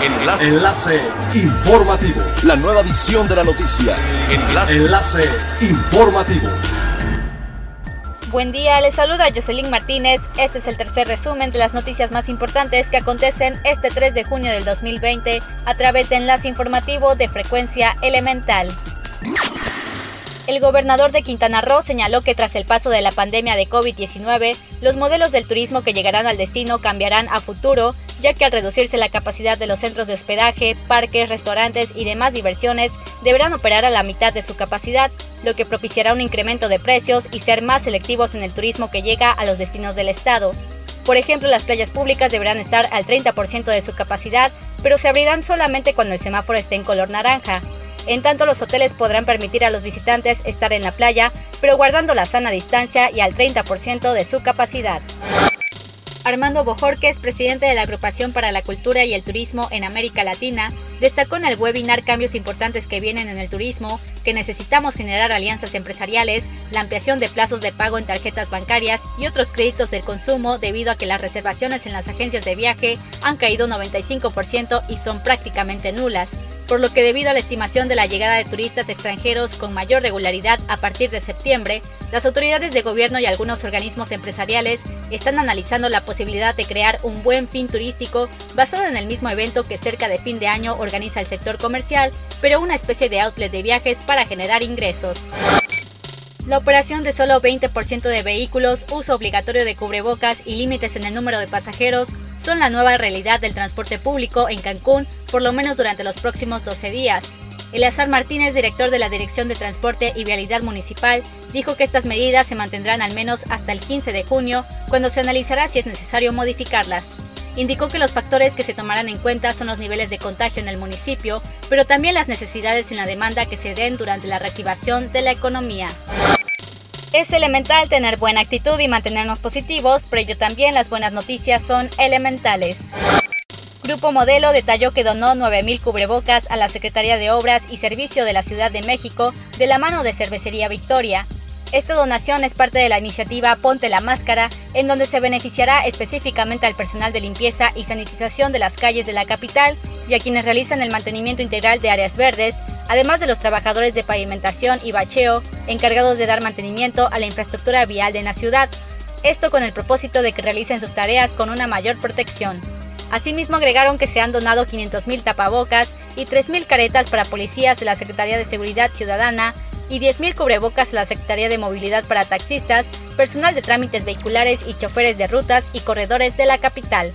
Enlace. Enlace informativo. La nueva edición de la noticia. Enlace. Enlace informativo. Buen día, les saluda Jocelyn Martínez. Este es el tercer resumen de las noticias más importantes que acontecen este 3 de junio del 2020 a través de Enlace Informativo de Frecuencia Elemental. El gobernador de Quintana Roo señaló que tras el paso de la pandemia de COVID-19, los modelos del turismo que llegarán al destino cambiarán a futuro, ya que al reducirse la capacidad de los centros de hospedaje, parques, restaurantes y demás diversiones, deberán operar a la mitad de su capacidad, lo que propiciará un incremento de precios y ser más selectivos en el turismo que llega a los destinos del estado. Por ejemplo, las playas públicas deberán estar al 30% de su capacidad, pero se abrirán solamente cuando el semáforo esté en color naranja. En tanto, los hoteles podrán permitir a los visitantes estar en la playa, pero guardando la sana distancia y al 30% de su capacidad. Armando Bojorques, presidente de la Agrupación para la Cultura y el Turismo en América Latina, destacó en el webinar cambios importantes que vienen en el turismo, que necesitamos generar alianzas empresariales, la ampliación de plazos de pago en tarjetas bancarias y otros créditos del consumo debido a que las reservaciones en las agencias de viaje han caído 95% y son prácticamente nulas por lo que debido a la estimación de la llegada de turistas extranjeros con mayor regularidad a partir de septiembre, las autoridades de gobierno y algunos organismos empresariales están analizando la posibilidad de crear un buen fin turístico basado en el mismo evento que cerca de fin de año organiza el sector comercial, pero una especie de outlet de viajes para generar ingresos. La operación de solo 20% de vehículos, uso obligatorio de cubrebocas y límites en el número de pasajeros son la nueva realidad del transporte público en Cancún, por lo menos durante los próximos 12 días. Eleazar Martínez, director de la Dirección de Transporte y Vialidad Municipal, dijo que estas medidas se mantendrán al menos hasta el 15 de junio, cuando se analizará si es necesario modificarlas. Indicó que los factores que se tomarán en cuenta son los niveles de contagio en el municipio, pero también las necesidades en la demanda que se den durante la reactivación de la economía. Es elemental tener buena actitud y mantenernos positivos, pero ello también las buenas noticias son elementales. Grupo Modelo detalló que donó 9.000 cubrebocas a la Secretaría de Obras y Servicio de la Ciudad de México de la mano de Cervecería Victoria. Esta donación es parte de la iniciativa Ponte la Máscara, en donde se beneficiará específicamente al personal de limpieza y sanitización de las calles de la capital y a quienes realizan el mantenimiento integral de áreas verdes, además de los trabajadores de pavimentación y bacheo encargados de dar mantenimiento a la infraestructura vial de la ciudad, esto con el propósito de que realicen sus tareas con una mayor protección. Asimismo agregaron que se han donado 500.000 tapabocas y 3.000 caretas para policías de la Secretaría de Seguridad Ciudadana y 10.000 cubrebocas a la Secretaría de Movilidad para taxistas, personal de trámites vehiculares y choferes de rutas y corredores de la capital.